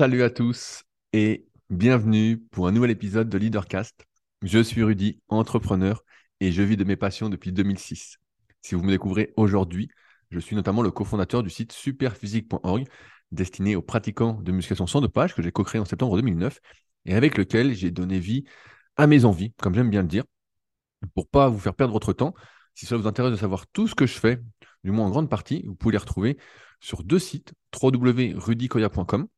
Salut à tous et bienvenue pour un nouvel épisode de Leadercast. Je suis Rudy, entrepreneur et je vis de mes passions depuis 2006. Si vous me découvrez aujourd'hui, je suis notamment le cofondateur du site superphysique.org destiné aux pratiquants de musculation sans dopage que j'ai co-créé en septembre 2009 et avec lequel j'ai donné vie à mes envies, comme j'aime bien le dire, pour pas vous faire perdre votre temps. Si cela vous intéresse de savoir tout ce que je fais, du moins en grande partie, vous pouvez les retrouver sur deux sites, www.rudicoya.com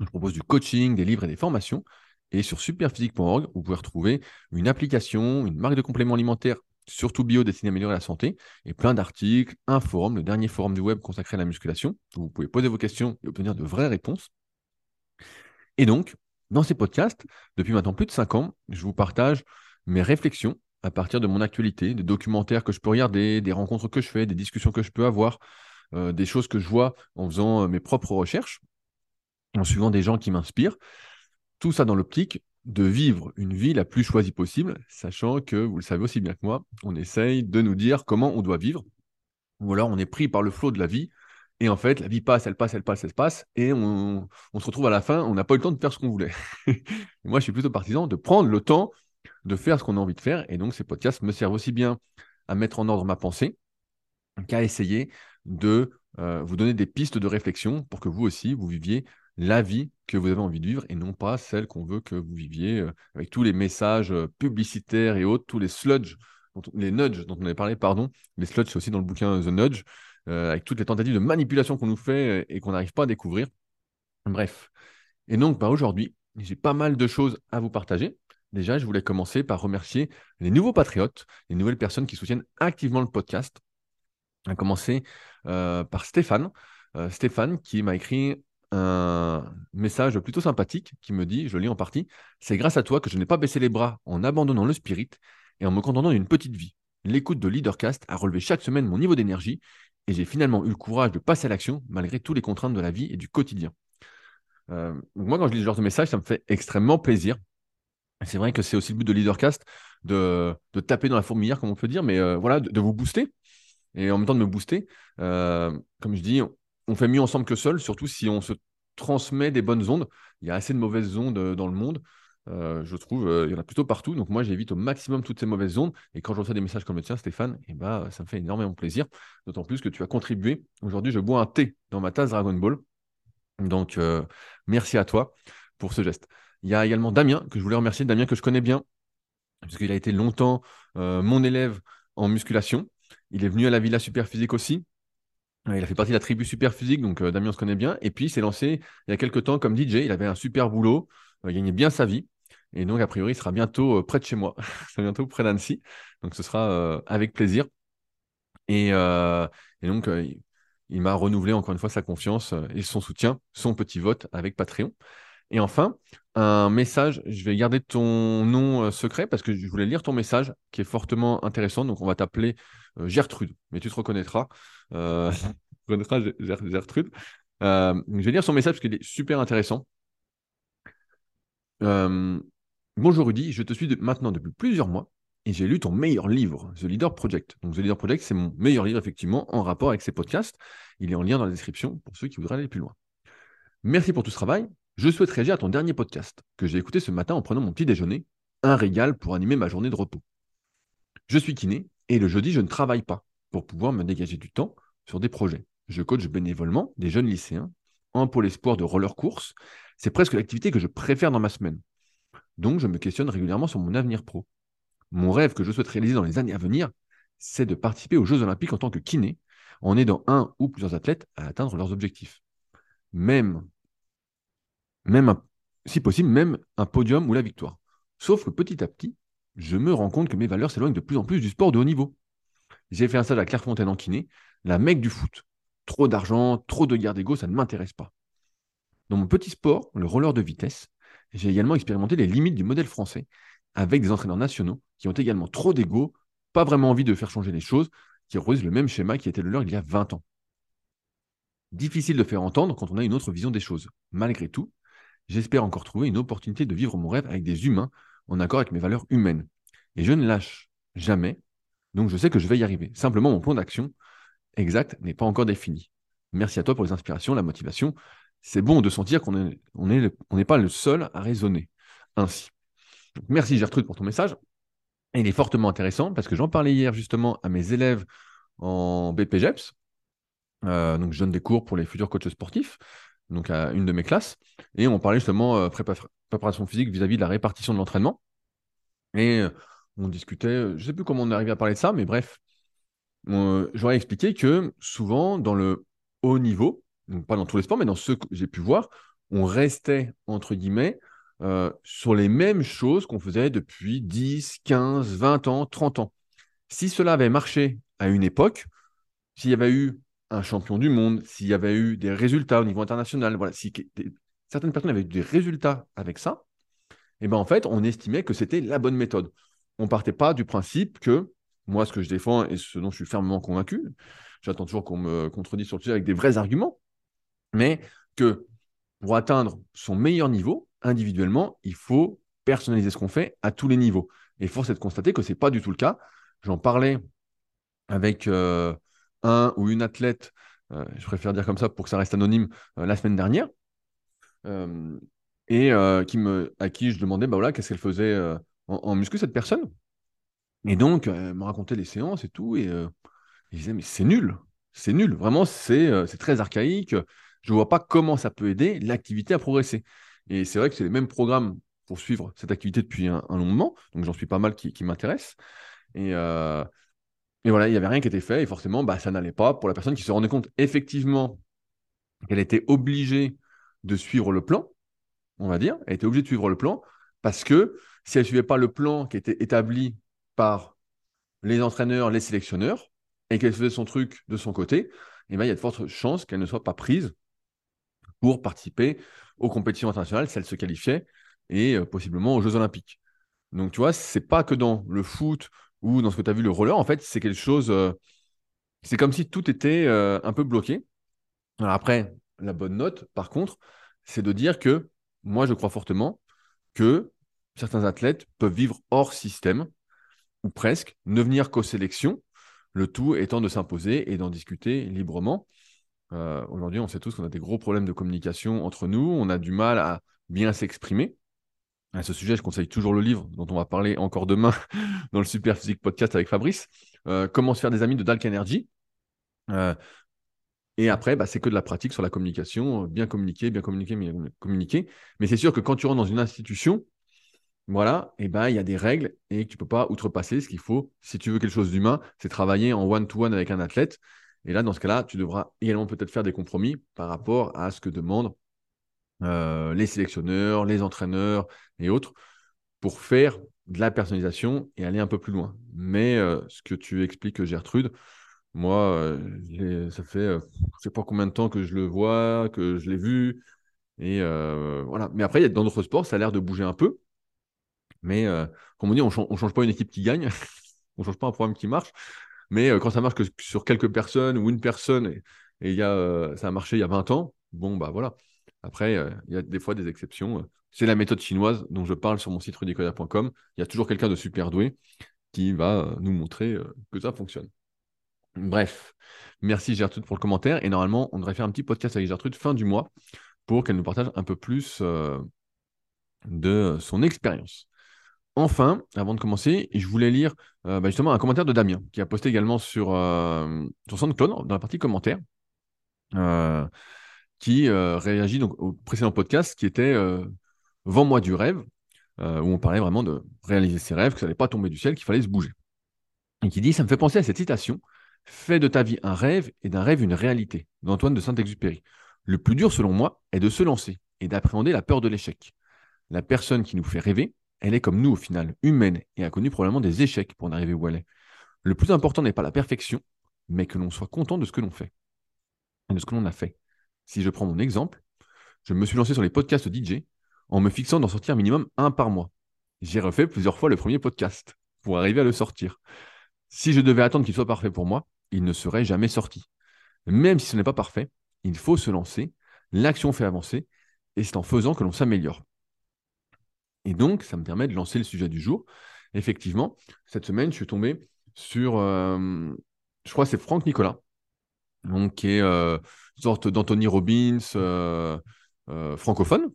je propose du coaching, des livres et des formations. Et sur superphysique.org, vous pouvez retrouver une application, une marque de compléments alimentaires, surtout bio, destinée à améliorer la santé, et plein d'articles, un forum, le dernier forum du web consacré à la musculation, où vous pouvez poser vos questions et obtenir de vraies réponses. Et donc, dans ces podcasts, depuis maintenant plus de 5 ans, je vous partage mes réflexions à partir de mon actualité, des documentaires que je peux regarder, des rencontres que je fais, des discussions que je peux avoir, euh, des choses que je vois en faisant euh, mes propres recherches en suivant des gens qui m'inspirent. Tout ça dans l'optique de vivre une vie la plus choisie possible, sachant que, vous le savez aussi bien que moi, on essaye de nous dire comment on doit vivre, ou alors on est pris par le flot de la vie, et en fait, la vie passe, elle passe, elle passe, elle passe, et on, se retrouve à la fin, on n'a pas eu le temps de faire ce qu'on voulait. moi, je suis plutôt partisan de prendre le temps de faire ce qu'on a envie de faire, et donc ces podcasts me servent aussi bien à mettre en ordre ma pensée qu'à essayer de euh, vous donner des pistes de réflexion pour que vous aussi, vous viviez la vie que vous avez envie de vivre et non pas celle qu'on veut que vous viviez euh, avec tous les messages euh, publicitaires et autres, tous les sludge, les nudges dont on avait parlé, pardon. Les sludge, c'est aussi dans le bouquin The Nudge, euh, avec toutes les tentatives de manipulation qu'on nous fait et qu'on n'arrive pas à découvrir. Bref. Et donc, bah, aujourd'hui, j'ai pas mal de choses à vous partager. Déjà, je voulais commencer par remercier les nouveaux patriotes, les nouvelles personnes qui soutiennent activement le podcast. À commencer par Stéphane. Stéphane qui m'a écrit un message plutôt sympathique qui me dit, je lis en partie, c'est grâce à toi que je n'ai pas baissé les bras en abandonnant le spirit et en me contentant d'une petite vie. L'écoute de Leadercast a relevé chaque semaine mon niveau d'énergie et j'ai finalement eu le courage de passer à l'action malgré toutes les contraintes de la vie et du quotidien. Euh, moi, quand je lis ce genre de message, ça me fait extrêmement plaisir. C'est vrai que c'est aussi le but de Leadercast de, taper dans la fourmilière, comme on peut dire, mais euh, voilà, de, vous booster. Et en même temps de me booster, euh, comme je dis, on fait mieux ensemble que seul, surtout si on se transmet des bonnes ondes. Il y a assez de mauvaises ondes euh, dans le monde. Euh, je trouve, euh, il y en a plutôt partout. Donc moi, j'évite au maximum toutes ces mauvaises ondes. Et quand je reçois des messages comme le tien, Stéphane, eh ben, ça me fait énormément plaisir. D'autant plus que tu as contribué. Aujourd'hui, je bois un thé dans ma tasse Dragon Ball. Donc, merci à toi pour ce geste. Il y a également Damien, que je voulais remercier. Damien, que je connais bien, parce qu'il a été longtemps mon élève en musculation. Il est venu à la Villa Super Physique aussi. Il a fait partie de la tribu Super Physique, donc euh, Damien se connaît bien. Et puis, il s'est lancé il y a quelques temps comme DJ. Il avait un super boulot, euh, gagnait bien sa vie. Et donc, a priori, il sera bientôt euh, près de chez moi. bientôt près d'Annecy. Donc, ce sera avec plaisir. Et, donc, il, m'a renouvelé encore une fois sa confiance et son soutien, son petit vote avec Patreon. Et enfin, un message, je vais garder ton nom secret parce que je voulais lire ton message qui est fortement intéressant. Donc, on va t'appeler Gertrude, mais tu te reconnaîtras. Euh, Gertrude. Euh, je vais lire son message parce qu'il est super intéressant. Euh, Bonjour Rudy, je te suis maintenant depuis plusieurs mois et j'ai lu ton meilleur livre, The Leader Project. Donc The Leader Project, c'est mon meilleur livre effectivement en rapport avec ces podcasts. Il est en lien dans la description pour ceux qui voudraient aller plus loin. Merci pour tout ce travail. Je souhaite réagir à ton dernier podcast que j'ai écouté ce matin en prenant mon petit déjeuner, un régal pour animer ma journée de repos. Je suis kiné et le jeudi, je ne travaille pas pour pouvoir me dégager du temps sur des projets. Je coach bénévolement des jeunes lycéens en pôle espoir de roller course. C'est presque l'activité que je préfère dans ma semaine. Donc, je me questionne régulièrement sur mon avenir pro. Mon rêve que je souhaite réaliser dans les années à venir, c'est de participer aux Jeux Olympiques en tant que kiné, en aidant un ou plusieurs athlètes à atteindre leurs objectifs. Même, même si possible, même un podium ou la victoire. Sauf que petit à petit, je me rends compte que mes valeurs s'éloignent de plus en plus du sport de haut niveau. J'ai fait un stage à Clairefontaine en kiné, la mec du foot. Trop d'argent, trop de guerre d'ego, ça ne m'intéresse pas. Dans mon petit sport, le roller de vitesse, j'ai également expérimenté les limites du modèle français, avec des entraîneurs nationaux qui ont également trop d'ego, pas vraiment envie de faire changer les choses, qui reproduisent le même schéma qui était le leur il y a 20 ans. Difficile de faire entendre quand on a une autre vision des choses. Malgré tout, j'espère encore trouver une opportunité de vivre mon rêve avec des humains en accord avec mes valeurs humaines. Et je ne lâche jamais donc je sais que je vais y arriver. Simplement, mon plan d'action exact n'est pas encore défini. Merci à toi pour les inspirations, la motivation. c'est bon de sentir qu'on n'est on est, on pas le seul à raisonner ainsi. merci Gertrude pour ton message. il est fortement intéressant parce que j'en parlais hier justement à mes élèves en BPGEPS. Euh, donc, je donne des cours pour les futurs coachs sportifs, donc à une de mes classes. Et on parlait justement euh, préparation physique vis-à-vis de la répartition de l'entraînement. Et euh, on discutait, je ne sais plus comment on arrivé à parler de ça, mais bref, j'aurais expliqué que souvent dans le haut niveau, pas dans tous les sports, mais dans ceux que j'ai pu voir, on restait, entre guillemets, sur les mêmes choses qu'on faisait depuis 10, 15, 20 ans, 30 ans. Si cela avait marché à une époque, s'il y avait eu un champion du monde, s'il y avait eu des résultats au niveau international, voilà, si certaines personnes avaient eu des résultats avec ça, et eh ben en fait, on estimait que c'était la bonne méthode. On partait pas du principe que moi, ce que je défends et ce dont je suis fermement convaincu, j'attends toujours qu'on me contredise sur le sujet avec des vrais arguments, mais que pour atteindre son meilleur niveau, individuellement, il faut personnaliser ce qu'on fait à tous les niveaux. Et force est de constater que ce n'est pas du tout le cas. J'en parlais avec euh, un ou une athlète, euh, je préfère dire comme ça pour que ça reste anonyme, euh, la semaine dernière, et qui me, à qui je demandais bah voilà, qu'est-ce qu'elle faisait en, muscu, cette personne. Et donc, elle me racontait les séances et tout, et je disais, mais c'est nul, c'est nul, vraiment, c'est très archaïque, je ne vois pas comment ça peut aider l'activité à progresser. Et c'est vrai que c'est les mêmes programmes pour suivre cette activité depuis un, long moment, donc j'en suis pas mal qui, qui m'intéressent. Et, et voilà, il n'y avait rien qui était fait et forcément, bah, ça n'allait pas pour la personne qui se rendait compte effectivement qu'elle était obligée de suivre le plan, on va dire. Elle était obligée de suivre le plan parce que si elle ne suivait pas le plan qui était établi par les entraîneurs, les sélectionneurs, et qu'elle faisait son truc de son côté, eh ben, il y a de fortes chances qu'elle ne soit pas prise pour participer aux compétitions internationales si elle se qualifiait et euh, possiblement aux Jeux Olympiques. Donc, tu vois, c'est pas que dans le foot ou dans ce que tu as vu le roller, en fait, c'est quelque chose. Euh, c'est comme si tout était euh, un peu bloqué. Alors après, la bonne note, par contre, c'est de dire que moi, je crois fortement que certains athlètes peuvent vivre hors système, ou presque, ne venir qu'aux sélections, le tout étant de s'imposer et d'en discuter librement. Euh, aujourd'hui, on sait tous qu'on a des gros problèmes de communication entre nous, on a du mal à bien s'exprimer. À ce sujet, je conseille toujours le livre dont on va parler encore demain dans le Super Physique Podcast avec Fabrice. Euh, comment se faire des amis de Dalk Energy. Euh, et après, bah, c'est que de la pratique sur la communication, bien communiquer, bien communiquer, bien communiquer. Mais c'est sûr que quand tu rentres dans une institution, voilà, et ben il y a des règles et que tu peux pas outrepasser. Ce qu'il faut, si tu veux quelque chose d'humain, c'est travailler en one-to-one -one avec un athlète. Et là, dans ce cas-là, tu devras également peut-être faire des compromis par rapport à ce que demandent euh, les sélectionneurs, les entraîneurs et autres, pour faire de la personnalisation et aller un peu plus loin. Mais euh, ce que tu expliques, Gertrude, moi, euh, ça fait je ne sais pas combien de temps que je le vois, que je l'ai vu. Et voilà. Mais après, dans d'autres sports, ça a l'air de bouger un peu. Mais comme on dit, on ne change pas une équipe qui gagne, on ne change pas un programme qui marche. Mais quand ça marche que sur quelques personnes ou une personne, et, et y a, ça a marché il y a 20 ans, bon, bah voilà. Après, euh, il y a des fois des exceptions. C'est la méthode chinoise dont je parle sur mon site rudicoya.com. Il y a toujours quelqu'un de super doué qui va euh, nous montrer euh, que ça fonctionne. Bref, merci Gertrude pour le commentaire. Et normalement, on devrait faire un petit podcast avec Gertrude fin du mois pour qu'elle nous partage un peu plus de son expérience. Enfin, avant de commencer, je voulais lire bah, justement un commentaire de Damien qui a posté également sur, sur SoundCloud dans la partie commentaires qui euh, réagit donc au précédent podcast qui était euh, Vends-moi du rêve, euh, où on parlait vraiment de réaliser ses rêves, que ça n'allait pas tomber du ciel, qu'il fallait se bouger. Et qui dit Ça me fait penser à cette citation Fais de ta vie un rêve et d'un rêve une réalité, d'Antoine de Saint-Exupéry. Le plus dur, selon moi, est de se lancer et d'appréhender la peur de l'échec. La personne qui nous fait rêver, elle est comme nous au final, humaine et a connu probablement des échecs pour en arriver où elle est. Le plus important n'est pas la perfection, mais que l'on soit content de ce que l'on fait et de ce que l'on a fait. Si je prends mon exemple, je me suis lancé sur les podcasts DJ en me fixant d'en sortir minimum un par mois. J'ai refait plusieurs fois le premier podcast pour arriver à le sortir. Si je devais attendre qu'il soit parfait pour moi, il ne serait jamais sorti. Même si ce n'est pas parfait, il faut se lancer, l'action fait avancer, et c'est en faisant que l'on s'améliore. Et donc, ça me permet de lancer le sujet du jour. Effectivement, cette semaine, je suis tombé sur, euh, je crois que c'est Franck Nicolas, donc, qui est euh, sorte d'Anthony Robbins francophone.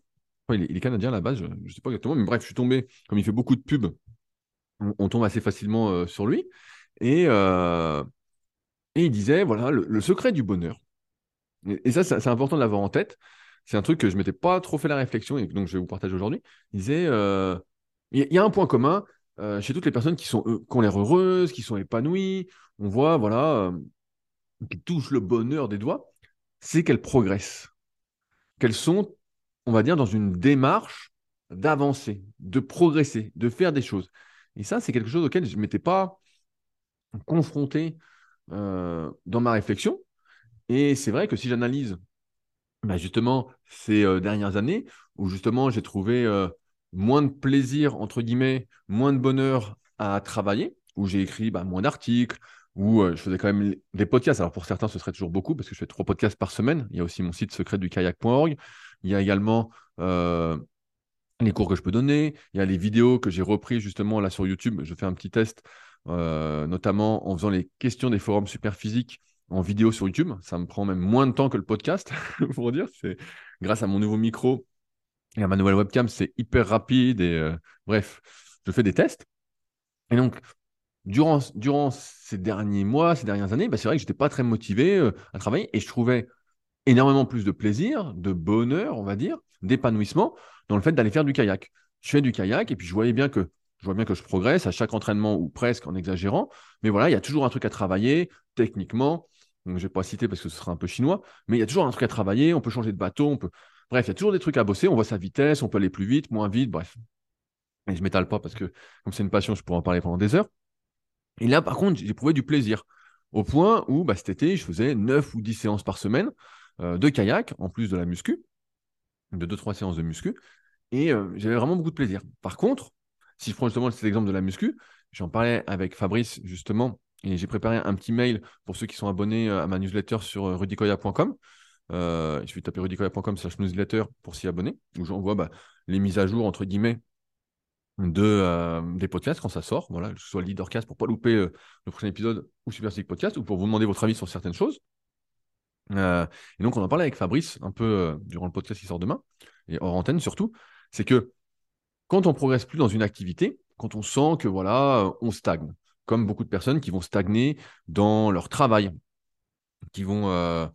il, est, canadien à la base, je ne sais pas exactement, mais bref, je suis tombé, comme il fait beaucoup de pubs, on, tombe assez facilement sur lui. Et, et il disait, voilà, le, secret du bonheur. Et, ça, c'est important de l'avoir en tête. C'est un truc que je ne m'étais pas trop fait la réflexion et donc je vais vous partager aujourd'hui. Il disait, il y, a un point commun chez toutes les personnes qui, sont, qui ont l'air heureuses, qui sont épanouies. On voit, voilà, qui touchent le bonheur des doigts, c'est qu'elles progressent. Qu'elles sont, on va dire, dans une démarche d'avancer, de progresser, de faire des choses. Et ça, c'est quelque chose auquel je ne m'étais pas confronté euh, dans ma réflexion. Et c'est vrai que si j'analyse bah, justement ces euh, dernières années, où justement j'ai trouvé euh, moins de plaisir, entre guillemets, moins de bonheur à travailler, où j'ai écrit bah, moins d'articles, où je faisais quand même des podcasts. Alors pour certains, ce serait toujours beaucoup, parce que je fais trois podcasts par semaine. Il y a aussi mon site secret du kayak.org. Il y a également les cours que je peux donner. Il y a les vidéos que j'ai repris justement là sur YouTube. Je fais un petit test, euh, notamment en faisant les questions des forums super physiques en vidéo sur YouTube. Ça me prend même moins de temps que le podcast, pour dire. C'est grâce à mon nouveau micro et à ma nouvelle webcam, c'est hyper rapide et euh, bref, je fais des tests. Et donc, durant, durant ces derniers mois, ces dernières années, bah, c'est vrai que je n'étais pas très motivé euh, à travailler et je trouvais énormément plus de plaisir, de bonheur, on va dire, d'épanouissement dans le fait d'aller faire du kayak. Je fais du kayak et puis je voyais bien que je vois bien que je progresse à chaque entraînement ou presque en exagérant, mais voilà, il y a toujours un truc à travailler techniquement. Donc, je ne vais pas citer parce que ce sera un peu chinois, mais il y a toujours un truc à travailler. On peut changer de bateau, on peut. Bref, il y a toujours des trucs à bosser. On voit sa vitesse, on peut aller plus vite, moins vite, bref. Et je m'étale pas parce que, comme c'est une passion, je pourrais en parler pendant des heures. Et là, par contre, trouvé du plaisir. Au point où, bah, cet été, je faisais 9 ou 10 séances par semaine euh, de kayak, en plus de la muscu, de 2-3 séances de muscu. Et euh, j'avais vraiment beaucoup de plaisir. Par contre, si je prends justement cet exemple de la muscu, j'en parlais avec Fabrice justement, et j'ai préparé un petit mail pour ceux qui sont abonnés euh, à ma newsletter sur rudicoya.com. Euh, il suffit de taper rudicoya.com slash newsletter pour s'y abonner, où j'envoie bah, les mises à jour, entre guillemets, de, des podcasts quand ça sort, voilà, que ce soit Leadercast pour ne pas louper le prochain épisode ou Super Podcast, ou pour vous demander votre avis sur certaines choses. et donc, on en parlait avec Fabrice un peu durant le podcast qui sort demain, et hors antenne surtout c'est que quand on progresse plus dans une activité, quand on sent que voilà, on stagne, comme beaucoup de personnes qui vont stagner dans leur travail, qui vont, euh,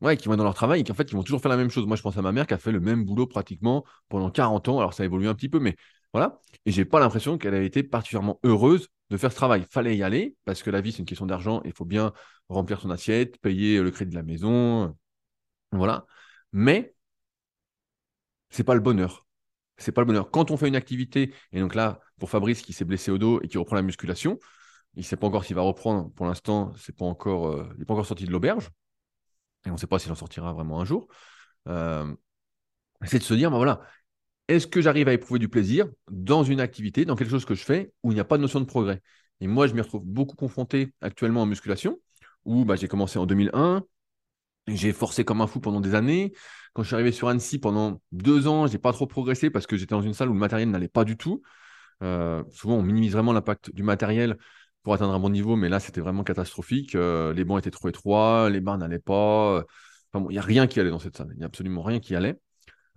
ouais, qui vont dans leur travail et qui en fait, qui vont toujours faire la même chose. Moi, je pense à ma mère qui a fait le même boulot pratiquement pendant 40 ans. Alors, ça a évolué un petit peu, mais voilà. Et j'ai pas l'impression qu'elle a été particulièrement heureuse de faire ce travail. Fallait y aller parce que la vie, c'est une question d'argent. Il faut bien remplir son assiette, payer le crédit de la maison, voilà. Mais c'est pas le bonheur c'est pas le bonheur. Quand on fait une activité, et donc là, pour Fabrice qui s'est blessé au dos et qui reprend la musculation, il sait pas encore s'il va reprendre. Pour l'instant, c'est pas encore, euh, il n'est pas encore sorti de l'auberge. Et on ne sait pas s'il en sortira vraiment un jour. Euh, c'est de se dire, ben voilà, est-ce que j'arrive à éprouver du plaisir dans une activité, dans quelque chose que je fais où il n'y a pas de notion de progrès? Et moi, je m'y retrouve beaucoup confronté actuellement en musculation, où bah, j'ai commencé en 2001, j'ai forcé comme un fou pendant des années. Quand je suis arrivé sur Annecy pendant deux ans, j'ai pas trop progressé parce que j'étais dans une salle où le matériel n'allait pas du tout. Euh, souvent, on minimise vraiment l'impact du matériel pour atteindre un bon niveau, mais là, c'était vraiment catastrophique. Euh, les bancs étaient trop étroits, les barres n'allaient pas. Enfin, il n'y a rien qui allait dans cette salle. Il n'y a absolument rien qui allait.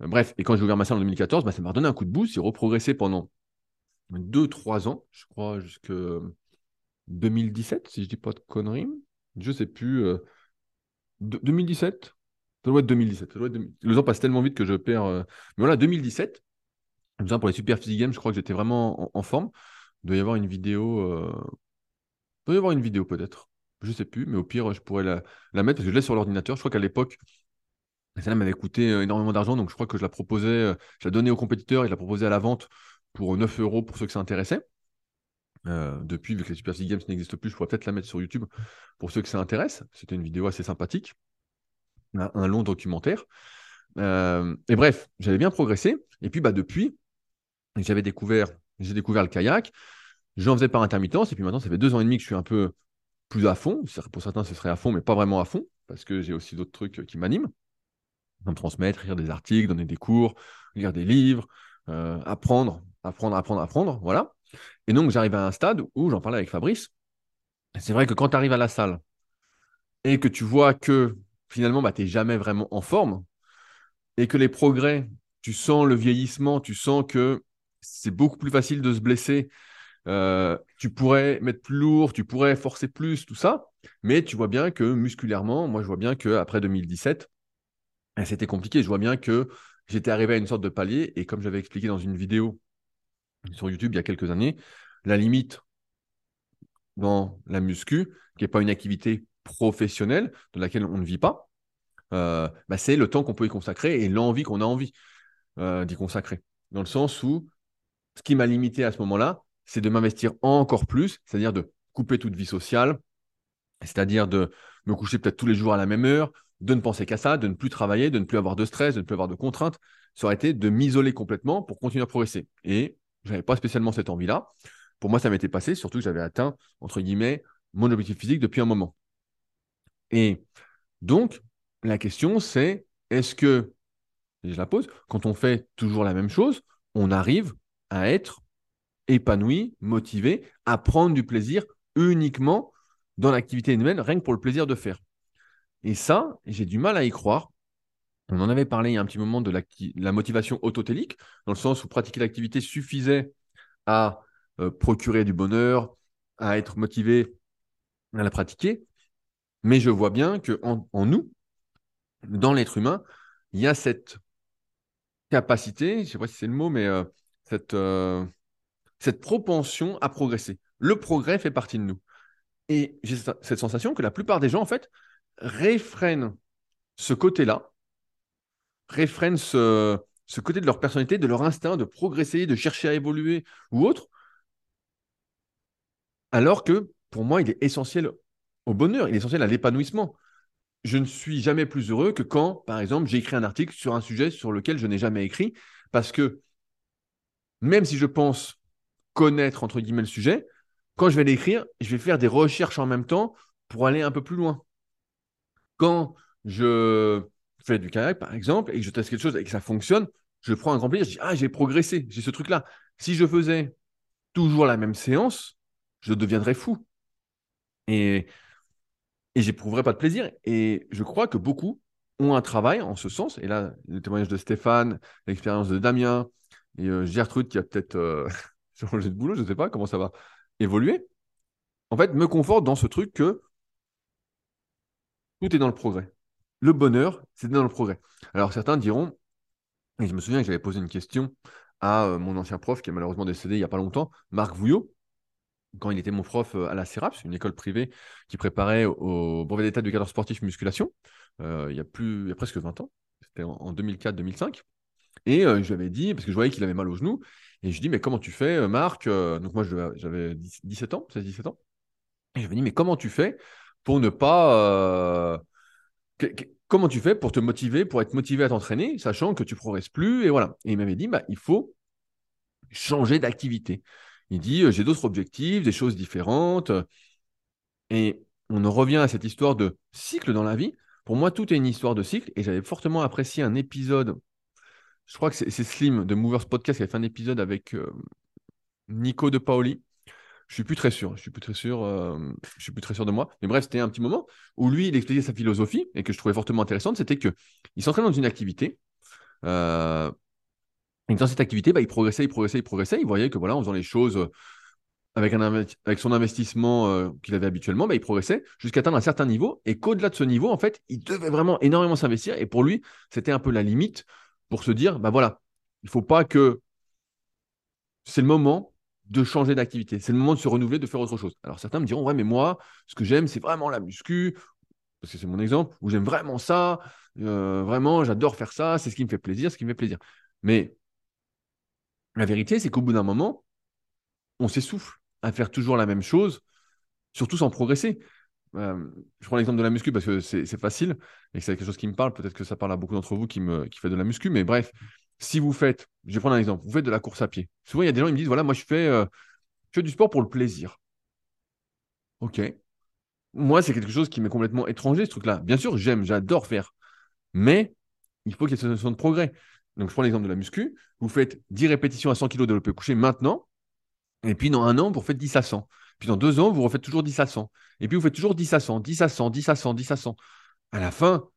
Euh, bref, et quand j'ai ouvert ma salle en 2014, bah, ça m'a redonné un coup de boost. J'ai reprogressé pendant deux, trois ans, je crois, jusqu'à 2017, si je dis pas de conneries. Je sais plus. 2017 Ça doit être 2017. Le temps passe tellement vite que je perds. Euh, mais voilà, 2017. pour les Super Physique Games, je crois que j'étais vraiment en, forme. Il doit y avoir une vidéo. Euh, Il doit y avoir une vidéo peut-être. Je sais plus, mais au pire, je pourrais la, mettre parce que je l'ai sur l'ordinateur. Je crois qu'à l'époque, celle-là m'avait coûté euh, énormément d'argent, donc je crois que je la proposais, je la donnais aux compétiteurs et je la proposais à la vente pour 9 euros pour ceux que ça intéressait. Euh, depuis, vu que les Super League Games n'existent plus, je pourrais peut-être la mettre sur YouTube pour ceux que ça intéresse. C'était une vidéo assez sympathique, un, long documentaire. Euh, et bref, j'avais bien progressé. Et puis, bah, depuis, j'avais découvert, j'ai découvert le kayak. J'en faisais par intermittence. Et puis maintenant, ça fait deux ans et demi que je suis un peu plus à fond. Pour certains, ce serait à fond, mais pas vraiment à fond, parce que j'ai aussi d'autres trucs qui m'animent. Me transmettre, lire des articles, donner des cours, lire des livres, euh, apprendre, apprendre, apprendre, apprendre. Voilà. Et donc, j'arrive à un stade où j'en parlais avec Fabrice. C'est vrai que quand tu arrives à la salle et que tu vois que finalement, bah, tu n'es jamais vraiment en forme et que les progrès, tu sens le vieillissement, tu sens que c'est beaucoup plus facile de se blesser. Euh, tu pourrais mettre plus lourd, tu pourrais forcer plus, tout ça. Mais tu vois bien que musculairement, moi, je vois bien qu'après 2017, eh, c'était compliqué. Je vois bien que j'étais arrivé à une sorte de palier. Et comme j'avais expliqué dans une vidéo sur YouTube il y a quelques années, la limite dans la muscu, qui n'est pas une activité professionnelle, de laquelle on ne vit pas, euh, bah, c'est le temps qu'on peut y consacrer et l'envie qu'on a envie euh, d'y consacrer. Dans le sens où ce qui m'a limité à ce moment-là, c'est de m'investir encore plus, c'est-à-dire de couper toute vie sociale, c'est-à-dire de me coucher peut-être tous les jours à la même heure, de ne penser qu'à ça, de ne plus travailler, de ne plus avoir de stress, de ne plus avoir de contraintes. Ça aurait été de m'isoler complètement pour continuer à progresser. Et je n'avais pas spécialement cette envie-là. Pour moi, ça m'était passé, surtout que j'avais atteint, entre guillemets, mon objectif physique depuis un moment. Et donc, la question, c'est est-ce que, je la pose, quand on fait toujours la même chose, on arrive à être épanoui, motivé, à prendre du plaisir uniquement dans l'activité humaine, rien que pour le plaisir de faire. Et ça, j'ai du mal à y croire. On en avait parlé il y a un petit moment de la, motivation autotélique, dans le sens où pratiquer l'activité suffisait à euh, procurer du bonheur, à être motivé à la pratiquer. Mais je vois bien que en, nous, dans l'être humain, il y a cette capacité, je ne sais pas si c'est le mot, mais euh, cette, euh, cette propension à progresser. Le progrès fait partie de nous. Et j'ai cette sensation que la plupart des gens, en fait, réfrènent ce côté-là, réfrènent ce, côté de leur personnalité, de leur instinct de progresser, de chercher à évoluer ou autre, alors que pour moi, il est essentiel au bonheur, il est essentiel à l'épanouissement. Je ne suis jamais plus heureux que quand, par exemple, j'ai écrit un article sur un sujet sur lequel je n'ai jamais écrit, parce que même si je pense connaître, entre guillemets, le sujet, quand je vais l'écrire, je vais faire des recherches en même temps pour aller un peu plus loin. Quand je fais du kayak, par exemple, et que je teste quelque chose et que ça fonctionne, je prends un grand plaisir. Je dis, ah, j'ai progressé, j'ai ce truc-là. Si je faisais toujours la même séance, je deviendrais fou. Et, et j'éprouverais pas de plaisir. Et je crois que beaucoup ont un travail en ce sens. Et là, le témoignage de Stéphane, l'expérience de Damien et euh, Gertrude qui a peut-être euh, de boulot, je ne sais pas comment ça va évoluer. En fait, me conforte dans ce truc que tout est dans le progrès. Le bonheur, c'est dans le progrès. Alors certains diront, et je me souviens que j'avais posé une question à euh, mon ancien prof qui est malheureusement décédé il n'y a pas longtemps, Marc Vouillot, quand il était mon prof euh, à la CERAPS, une école privée qui préparait au brevet d'état du cadre sportif musculation, euh, il, y a plus, il y a presque 20 ans, c'était en, 2004-2005. Et je lui avais dit, parce que je voyais qu'il avait mal au genou, et je lui dit, mais comment tu fais, Marc Donc moi, j'avais 17 ans, 16-17 ans. Et je lui ai dit, mais comment tu fais pour ne pas. Euh, comment tu fais pour te motiver, pour être motivé à t'entraîner, sachant que tu progresses plus Et voilà. Et il m'avait dit, bah, il faut changer d'activité. Il dit, euh, j'ai d'autres objectifs, des choses différentes. Et on en revient à cette histoire de cycle dans la vie. Pour moi, tout est une histoire de cycle. Et j'avais fortement apprécié un épisode. Je crois que c'est Slim de Movers Podcast qui a fait un épisode avec euh, Nico de Paoli je suis plus très sûr. Je suis plus très sûr. Euh, je suis plus très sûr de moi. Mais bref, c'était un petit moment où lui, il expliquait sa philosophie et que je trouvais fortement intéressante. C'était que il s'entraîne dans une activité. Euh, et dans cette activité, bah, il progressait, il progressait, il progressait. Il voyait que voilà, en faisant les choses avec, son investissement euh, qu'il avait habituellement, bah, il progressait jusqu'à atteindre un certain niveau. Et qu'au-delà de ce niveau, en fait, il devait vraiment énormément s'investir. Et pour lui, c'était un peu la limite pour se dire, bah voilà, il faut pas que c'est le moment de changer d'activité. C'est le moment de se renouveler, de faire autre chose. Alors certains me diront, ouais, mais moi, ce que j'aime, c'est vraiment la muscu, parce que c'est mon exemple, où j'aime vraiment ça, euh, vraiment, j'adore faire ça, c'est ce qui me fait plaisir, ce qui me fait plaisir. Mais la vérité, c'est qu'au bout d'un moment, on s'essouffle à faire toujours la même chose, surtout sans progresser. Euh, je prends l'exemple de la muscu parce que c'est facile et que c'est quelque chose qui me parle. Peut-être que ça parle à beaucoup d'entre vous qui, me, qui fait de la muscu, mais bref, si vous faites, je vais prendre un exemple, vous faites de la course à pied. Souvent, il y a des gens qui me disent, voilà, moi, je fais, euh, je fais du sport pour le plaisir. Ok. Moi, c'est quelque chose qui m'est complètement étranger, ce truc-là. Bien sûr, j'aime, j'adore faire. Mais il faut qu'il y ait cette notion de progrès. Donc, je prends l'exemple de la muscu. Vous faites 10 répétitions à 100 kg de développé couché maintenant. Et puis, dans un an, vous faites 10 à 100. Puis, dans deux ans, vous refaites toujours 10 à 100. Et puis, vous faites toujours 10 à 100, 10 à 100, 10 à 100, 10 à 100. À la fin,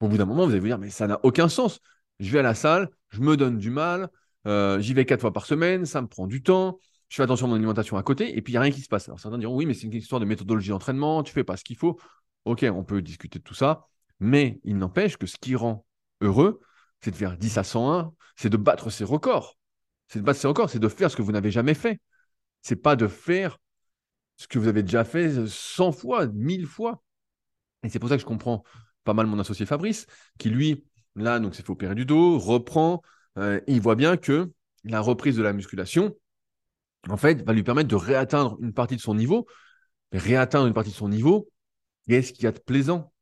Au bout d'un moment, vous allez vous dire, mais ça n'a aucun sens. Je vais à la salle, je me donne du mal, euh, j'y vais quatre fois par semaine, ça me prend du temps, je fais attention à mon alimentation à côté, et puis il n'y a rien qui se passe. Alors certains diront, oui, mais c'est une histoire de méthodologie d'entraînement, tu fais pas ce qu'il faut. Ok, on peut discuter de tout ça, mais il n'empêche que ce qui rend heureux, c'est de faire 10 à 101, c'est de battre ses records. C'est de battre ses records, c'est de faire ce que vous n'avez jamais fait. C'est pas de faire ce que vous avez déjà fait 100 fois, 1000 fois. Et c'est pour ça que je comprends pas mal mon associé Fabrice, qui lui, là, donc s'est fait opérer du dos, reprend, euh, il voit bien que la reprise de la musculation, en fait, va lui permettre de réatteindre une partie de son niveau. Réatteindre une partie de son niveau, qu'est-ce qu'il y a de plaisant?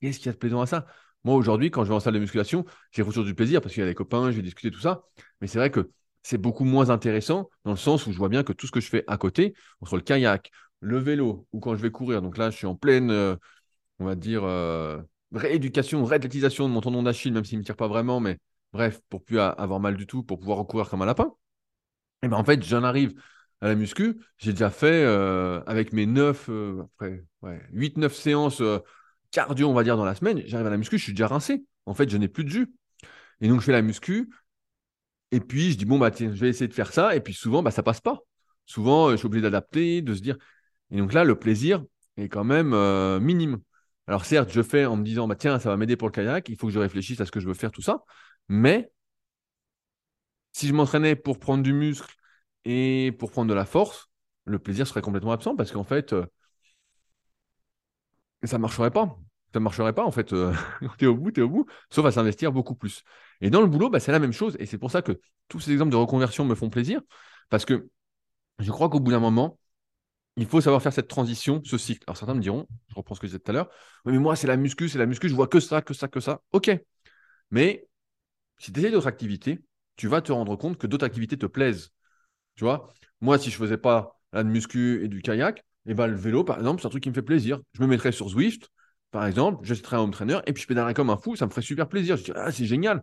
Qu'est-ce qu'il y a de plaisant à ça? Moi, aujourd'hui, quand je vais en salle de musculation, j'ai toujours du plaisir parce qu'il y a des copains, je vais discuter tout ça. Mais c'est vrai que c'est beaucoup moins intéressant dans le sens où je vois bien que tout ce que je fais à côté, entre le kayak, le vélo ou quand je vais courir, donc là, je suis en pleine, euh, on va dire, euh, rééducation, réathlétisation de mon tendon d'Achille, même s'il ne me tire pas vraiment, mais bref, pour plus avoir mal du tout, pour pouvoir recourir comme un lapin. Et ben en fait, j'en arrive à la muscu, j'ai déjà fait euh, avec mes 9, après, ouais, 8-9 séances cardio, on va dire, dans la semaine, j'arrive à la muscu, je suis déjà rincé. En fait, je n'ai plus de jus. Et donc, je fais la muscu, et puis, je dis, bon, bah, tiens, je vais essayer de faire ça. Et puis, souvent, bah, ça passe pas. Souvent, je suis obligé d'adapter, de se dire. Et donc là, le plaisir est quand même euh, minime. Alors, certes, je fais en me disant, bah, tiens, ça va m'aider pour le kayak, il faut que je réfléchisse à ce que je veux faire, tout ça. Mais si je m'entraînais pour prendre du muscle et pour prendre de la force, le plaisir serait complètement absent parce qu'en fait, euh, ça ne marcherait pas ça ne marcherait pas en fait. Euh, tu es au bout, tu es au bout, sauf à s'investir beaucoup plus. Et dans le boulot, bah, c'est la même chose. Et c'est pour ça que tous ces exemples de reconversion me font plaisir, parce que je crois qu'au bout d'un moment, il faut savoir faire cette transition, ce cycle. Alors certains me diront, je reprends ce que je disais tout à l'heure, mais moi c'est la muscu, c'est la muscu, je vois que ça, que ça, que ça. Ok. Mais si tu essayes d'autres activités, tu vas te rendre compte que d'autres activités te plaisent. Tu vois, moi si je faisais pas la muscu et du kayak, et eh ben, le vélo, par exemple, c'est un truc qui me fait plaisir. Je me mettrais sur Zwift, par exemple, je serais un home trainer et puis je pédalerais comme un fou, ça me ferait super plaisir. Je dirais, ah, c'est génial.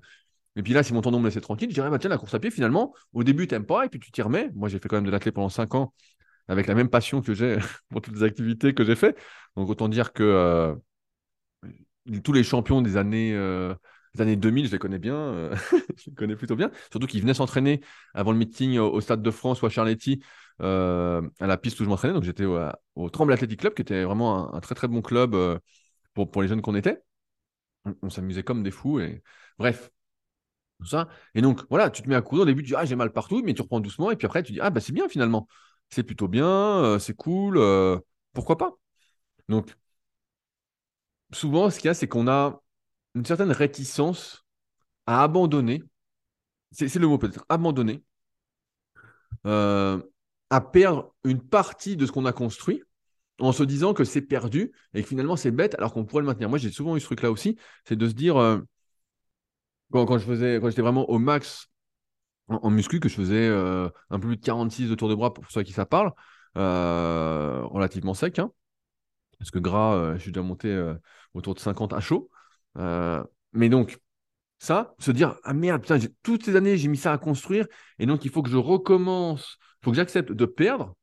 Et puis là, si mon tendon me laissait tranquille, je dirais, bah, tiens, la course à pied, finalement, au début, tu n'aimes pas et puis tu t'y remets. Moi, j'ai fait quand même de l'athlète pendant 5 ans avec la même passion que j'ai pour toutes les activités que j'ai fait. Donc, autant dire que euh, tous les champions des années, euh, années 2000, je les connais bien, euh, je les connais plutôt bien. Surtout qu'ils venaient s'entraîner avant le meeting au, Stade de France ou à Charletti, à la piste où je m'entraînais. Donc, j'étais au, Tremble Athletic Club, qui était vraiment un très, très bon club pour, les jeunes qu'on était. On, s'amusait comme des fous. Et bref, ça. Et donc, voilà, tu te mets à courir. Au début, tu dis, ah, j'ai mal partout, mais tu reprends doucement. Et puis après, tu dis, ah, bah, c'est bien finalement. C'est plutôt bien, euh, c'est cool. Euh, pourquoi pas? Donc, souvent, ce qu'il y a, c'est qu'on a une certaine réticence à abandonner. C'est le mot peut-être, abandonner. Euh, à perdre une partie de ce qu'on a construit en se disant que c'est perdu et que finalement c'est bête alors qu'on pourrait le maintenir. Moi, j'ai souvent eu ce truc-là aussi, c'est de se dire, euh, quand, je faisais, quand j'étais vraiment au max en, muscu, que je faisais euh, un peu plus de 46 de tour de bras pour ceux à qui ça parle, euh, relativement sec, hein, parce que gras, je suis déjà monté autour de 50 à chaud. mais donc, ça, se dire, ah merde, putain, toutes ces années, j'ai mis ça à construire, et donc il faut que je recommence, il faut que j'accepte de perdre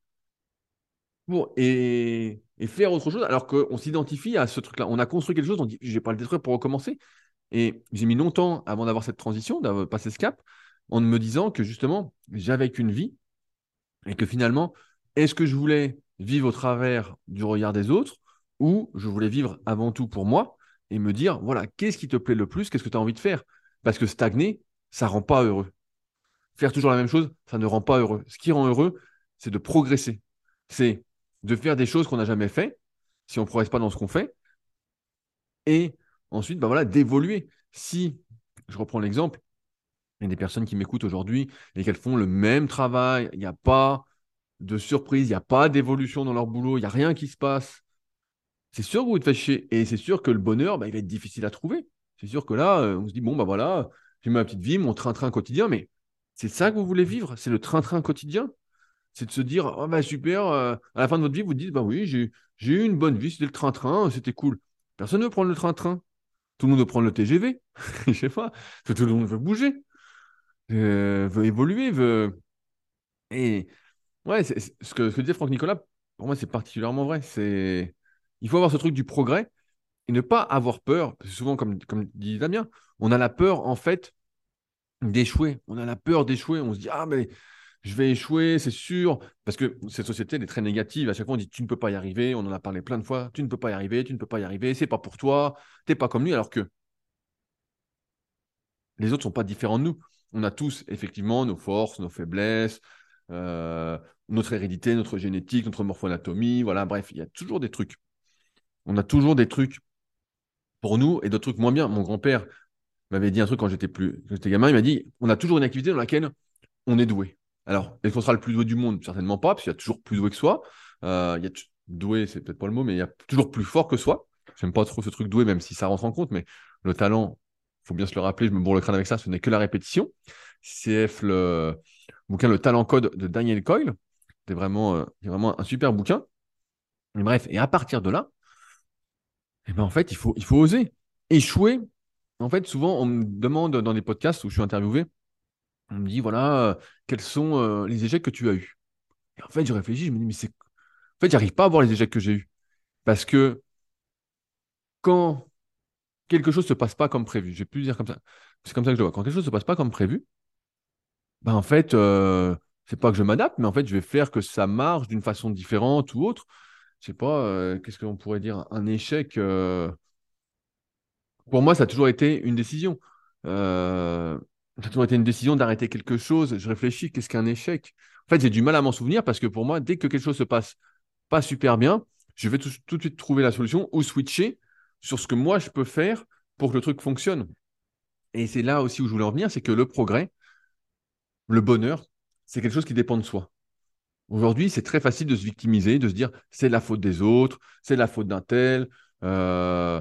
pour, et, faire autre chose, alors qu'on s'identifie à ce truc-là. On a construit quelque chose, on dit, je vais pas le détruire pour recommencer. Et j'ai mis longtemps avant d'avoir cette transition, d'avoir passé ce cap, en me disant que justement, j'avais qu'une vie et que finalement, est-ce que je voulais vivre au travers du regard des autres ou je voulais vivre avant tout pour moi et me dire, voilà, qu'est-ce qui te plaît le plus, qu'est-ce que tu as envie de faire? Parce que stagner, ça rend pas heureux. Faire toujours la même chose, ça ne rend pas heureux. Ce qui rend heureux, c'est de progresser. C'est de faire des choses qu'on n'a jamais fait, si on ne progresse pas dans ce qu'on fait, et ensuite, bah voilà, d'évoluer. Si, je reprends l'exemple, il y a des personnes qui m'écoutent aujourd'hui et qu'elles font le même travail, il n'y a pas de surprise, il n'y a pas d'évolution dans leur boulot, il n'y a rien qui se passe, c'est sûr que vous êtes fait chier. Et c'est sûr que le bonheur, bah, il va être difficile à trouver. C'est sûr que là, euh, on se dit, bon, bah voilà, j'ai ma petite vie, mon train-train quotidien, mais c'est ça que vous voulez vivre, c'est le train-train quotidien? C'est de se dire, oh bah super, euh, à la fin de votre vie, vous dites, bah oui, j'ai eu une bonne vie, c'était le train-train, c'était cool. Personne ne veut prendre le train-train. Tout le monde veut prendre le TGV. Je sais pas. Tout le monde veut bouger, euh, veut évoluer, veut. Et ouais, ce que, ce que disait Franck Nicolas, pour moi, c'est particulièrement vrai. C'est Il faut avoir ce truc du progrès. et ne pas avoir peur, souvent, comme, comme dit Damien, on a la peur, en fait, d'échouer. On a la peur d'échouer. On se dit, ah, mais je vais échouer, c'est sûr. Parce que cette société, elle est très négative. À chaque fois, on dit, tu ne peux pas y arriver. On en a parlé plein de fois. Tu ne peux pas y arriver, tu ne peux pas y arriver. C'est pas pour toi. Tu n'es pas comme lui. Alors que les autres sont pas différents de nous. On a tous, effectivement, nos forces, nos faiblesses, euh, notre hérédité, notre génétique, notre morphoanatomie. Voilà, bref, il y a toujours des trucs. On a toujours des trucs pour nous et d'autres trucs moins bien. Mon grand-père m'avait dit un truc quand j'étais plus j'étais gamin. Il m'a dit on a toujours une activité dans laquelle on est doué. Alors, est-ce qu'on sera le plus doué du monde? Certainement pas, parce qu'il y a toujours plus doué que soi. Euh, il y a doué, c'est peut-être pas le mot, mais il y a toujours plus fort que soi. J'aime pas trop ce truc doué, même si ça rentre en compte, mais le talent, faut bien se le rappeler, je me bourre le crâne avec ça, ce n'est que la répétition. CF, le bouquin Le talent code de Daniel Coyle, c'est vraiment, euh, vraiment un super bouquin. Mais bref, et à partir de là, eh ben en fait, il faut, il faut oser. Échouer, en fait, souvent, on me demande dans des podcasts où je suis interviewé, on me dit, voilà, euh, quels sont euh, les échecs que tu as eus? Et en fait, je réfléchis, je me dis, mais c'est. En fait, j'arrive pas à voir les échecs que j'ai eus. Parce que quand quelque chose ne se passe pas comme prévu, je vais plus dire comme ça, c'est comme ça que je le vois, quand quelque chose ne se passe pas comme prévu, ben en fait, euh, c'est pas que je m'adapte, mais en fait, je vais faire que ça marche d'une façon différente ou autre. Je sais pas, qu'est-ce qu'on pourrait dire? Un échec, pour moi, ça a toujours été une décision. Euh, ça a toujours été une décision d'arrêter quelque chose. Je réfléchis, qu'est-ce qu'un échec? En fait, j'ai du mal à m'en souvenir parce que pour moi, dès que quelque chose se passe pas super bien, je vais tout, de suite trouver la solution ou switcher sur ce que moi je peux faire pour que le truc fonctionne. Et c'est là aussi où je voulais en venir, c'est que le progrès, le bonheur, c'est quelque chose qui dépend de soi. Aujourd'hui, c'est très facile de se victimiser, de se dire c'est la faute des autres, c'est la faute d'un tel, euh,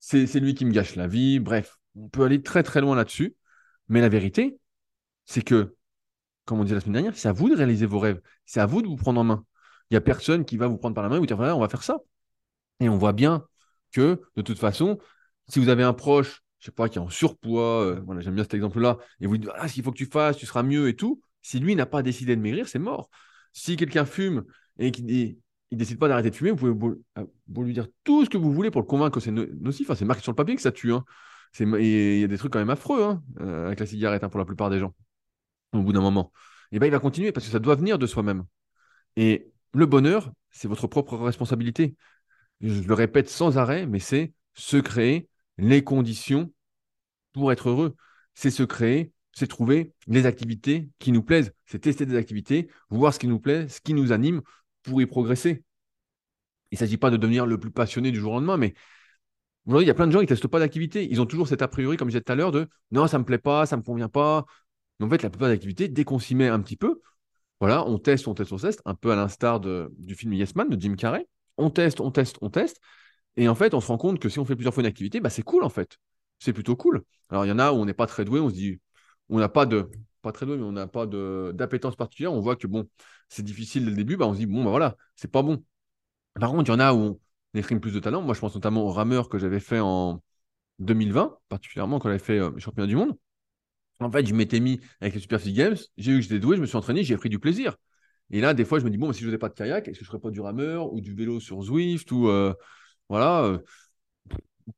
c'est lui qui me gâche la vie. Bref, on peut aller très très loin là-dessus. Mais la vérité, c'est que, comme on dit la semaine dernière, c'est à vous de réaliser vos rêves. C'est à vous de vous prendre en main. Il n'y a personne qui va vous prendre par la main et vous dire voilà, on va faire ça. Et on voit bien que, de toute façon, si vous avez un proche, je sais pas, qui est en surpoids, euh, voilà, j'aime bien cet exemple-là, et vous dites ah, qu'il faut que tu fasses, tu seras mieux et tout, si lui n'a pas décidé de maigrir, c'est mort. Si quelqu'un fume et qu'il il décide pas d'arrêter de fumer, vous pouvez euh, lui dire tout ce que vous voulez pour le convaincre que c'est nocif. c'est marqué sur le papier que ça tue. Hein. Il y a des trucs quand même affreux hein, euh, avec la cigarette hein, pour la plupart des gens, au bout d'un moment. Et ben, il va continuer parce que ça doit venir de soi-même. Et le bonheur, c'est votre propre responsabilité. Je le répète sans arrêt, mais c'est se créer les conditions pour être heureux. C'est se créer, c'est trouver les activités qui nous plaisent. C'est tester des activités, voir ce qui nous plaît, ce qui nous anime pour y progresser. Il ne s'agit pas de devenir le plus passionné du jour au lendemain, mais aujourd'hui, il y a plein de gens qui ne testent pas d'activité. Ils ont toujours cet a priori, comme je disais tout à l'heure, de non, ça ne me plaît pas, ça ne me convient pas. Mais en fait, la plupart des activités, dès qu'on s'y met un petit peu, voilà, on teste, on teste, on teste, un peu à l'instar du film Yes Man de Jim Carrey. On teste, on teste, on teste. Et en fait, on se rend compte que si on fait plusieurs fois une activité, bah, c'est cool en fait. C'est plutôt cool. Alors, il y en a où on n'est pas très doué, on se dit, on n'a pas de, pas très doué, mais on n'a pas d'appétence particulière. On voit que bon, c'est difficile dès le début, bah, on se dit, bon, bah voilà, c'est pas bon. Par contre, il y en a où on exprime plus de talent. Moi, je pense notamment au rameur que j'avais fait en 2020, particulièrement quand j'avais fait euh, championnat du monde. En fait, je m'étais mis avec les Super Games, j'ai eu que j'étais doué, je me suis entraîné, j'ai pris du plaisir. Et là, des fois, je me dis, bon, si je faisais pas de kayak, est-ce que je ferais pas du rameur ou du vélo sur Zwift ou euh, voilà, euh,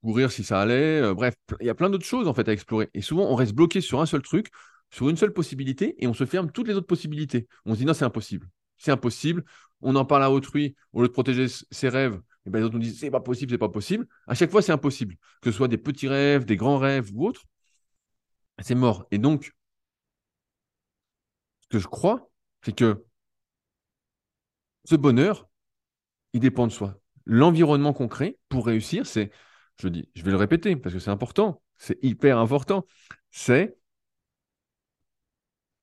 courir si ça allait. Euh, bref, il y a plein d'autres choses en fait à explorer. Et souvent, on reste bloqué sur un seul truc sur une seule possibilité et on se ferme toutes les autres possibilités. On se dit non, c'est impossible. C'est impossible. On en parle à autrui, au lieu de protéger ses rêves, et ben les autres nous disent c'est pas possible, c'est pas possible. À chaque fois, c'est impossible. Que ce soit des petits rêves, des grands rêves ou autres, c'est mort. Et donc, ce que je crois, c'est que ce bonheur, il dépend de soi. L'environnement qu'on crée pour réussir, c'est, je dis, je vais le répéter parce que c'est important, c'est hyper important, c'est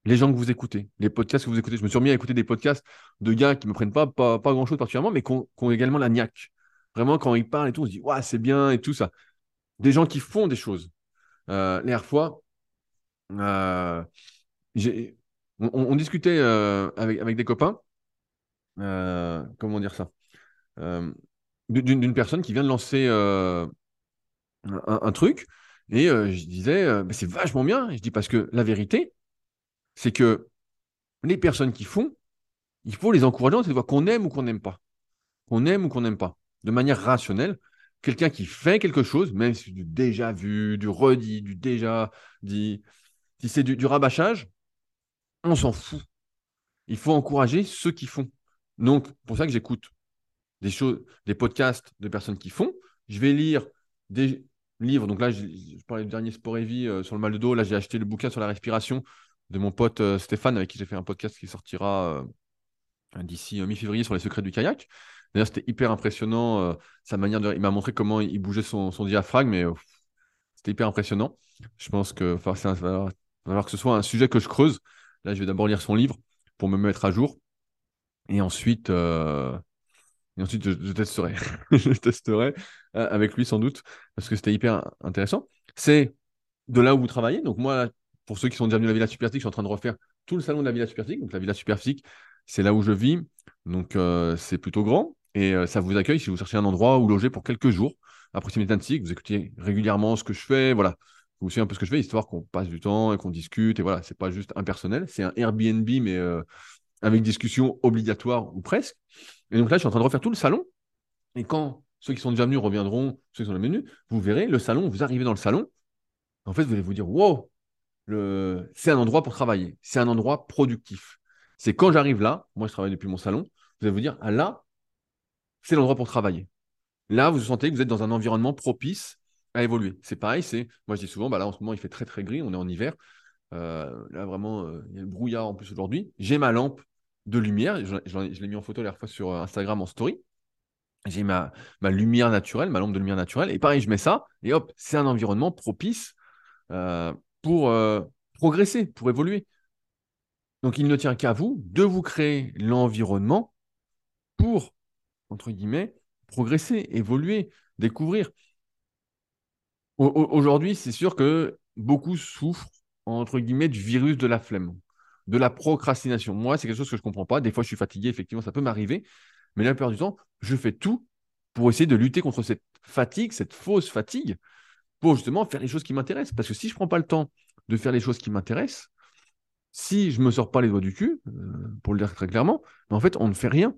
les gens que vous écoutez, les podcasts que vous écoutez. Je me suis remis à écouter des podcasts de gars qui ne me prennent pas, pas, grand-chose particulièrement, mais qui ont, également la niaque. Vraiment, quand ils parlent et tout, on se dit, c'est bien et tout ça. Des gens qui font des choses. Euh, fois, euh, on, discutait euh, avec, des copains, euh, comment dire ça, d'une personne qui vient de lancer un, truc, et je disais, c'est vachement bien. je dis parce que la vérité, c'est que les personnes qui font, il faut les encourager, c'est de voir qu'on aime ou qu'on n'aime pas. Qu'on aime ou qu'on n'aime pas. De manière rationnelle, quelqu'un qui fait quelque chose, même si c'est du déjà vu, du redit, du déjà dit, si c'est du, rabâchage, on s'en fout. Il faut encourager ceux qui font. Donc, pour ça que j'écoute des choses, des podcasts de personnes qui font. Je vais lire des livres. Donc là, je, parlais du dernier Sport et Vie euh, sur le mal de dos. Là, j'ai acheté le bouquin sur la respiration de mon pote euh, Stéphane, avec qui j'ai fait un podcast qui sortira euh, d'ici mi-février sur les secrets du kayak. D'ailleurs, c'était hyper impressionnant, sa manière de... Il m'a montré comment il bougeait son, diaphragme, mais c'était hyper impressionnant. Je pense que va falloir, que ce soit un sujet que je creuse. Là, je vais d'abord lire son livre pour me mettre à jour. Et ensuite, et ensuite, je, testerai. je testerai euh, avec lui sans doute, parce que c'était hyper intéressant. C'est de là où vous travaillez. Donc moi, pour ceux qui sont déjà venus à la Villa Superphysique, je suis en train de refaire tout le salon de la Villa Superphysique. Donc la Villa Superphysique, c'est là où je vis. Donc euh, c'est plutôt grand. Et euh, ça vous accueille si vous cherchez un endroit où loger pour quelques jours à proximité d'Annecy, vous écoutez régulièrement ce que je fais. Voilà. Vous suivez un peu ce que je fais, histoire qu'on passe du temps et qu'on discute. Et voilà, c'est pas juste impersonnel. C'est un Airbnb, mais avec discussion obligatoire ou presque. Et donc là, je suis en train de refaire tout le salon. Et quand ceux qui sont déjà venus reviendront, ceux qui sont venus, vous verrez le salon, vous arrivez dans le salon, en fait, vous allez vous dire, wow, c'est un endroit pour travailler, c'est un endroit productif. C'est quand j'arrive là, moi je travaille depuis mon salon, vous allez vous dire, ah là, c'est l'endroit pour travailler. Là, vous sentez que vous êtes dans un environnement propice à évoluer. C'est pareil, c'est, moi je dis souvent, bah là en ce moment il fait très très gris, on est en hiver. Euh, là vraiment, euh, il y a le brouillard en plus aujourd'hui. J'ai ma lampe de lumière. Je, l'ai mis en photo la dernière fois sur euh, Instagram en story. J'ai ma, lumière naturelle, ma lampe de lumière naturelle. Et pareil, je mets ça. Et hop, c'est un environnement propice euh, pour euh, progresser, pour évoluer. Donc, il ne tient qu'à vous de vous créer l'environnement pour, entre guillemets, progresser, évoluer, découvrir. Aujourd'hui, c'est sûr que beaucoup souffrent, entre guillemets, du virus de la flemme de la procrastination. Moi, c'est quelque chose que je ne comprends pas. Des fois, je suis fatigué, effectivement, ça peut m'arriver. Mais la plupart du temps, je fais tout pour essayer de lutter contre cette fatigue, cette fausse fatigue, pour justement faire les choses qui m'intéressent. Parce que si je ne prends pas le temps de faire les choses qui m'intéressent, si je ne me sors pas les doigts du cul, euh, pour le dire très clairement, en fait, on ne fait rien.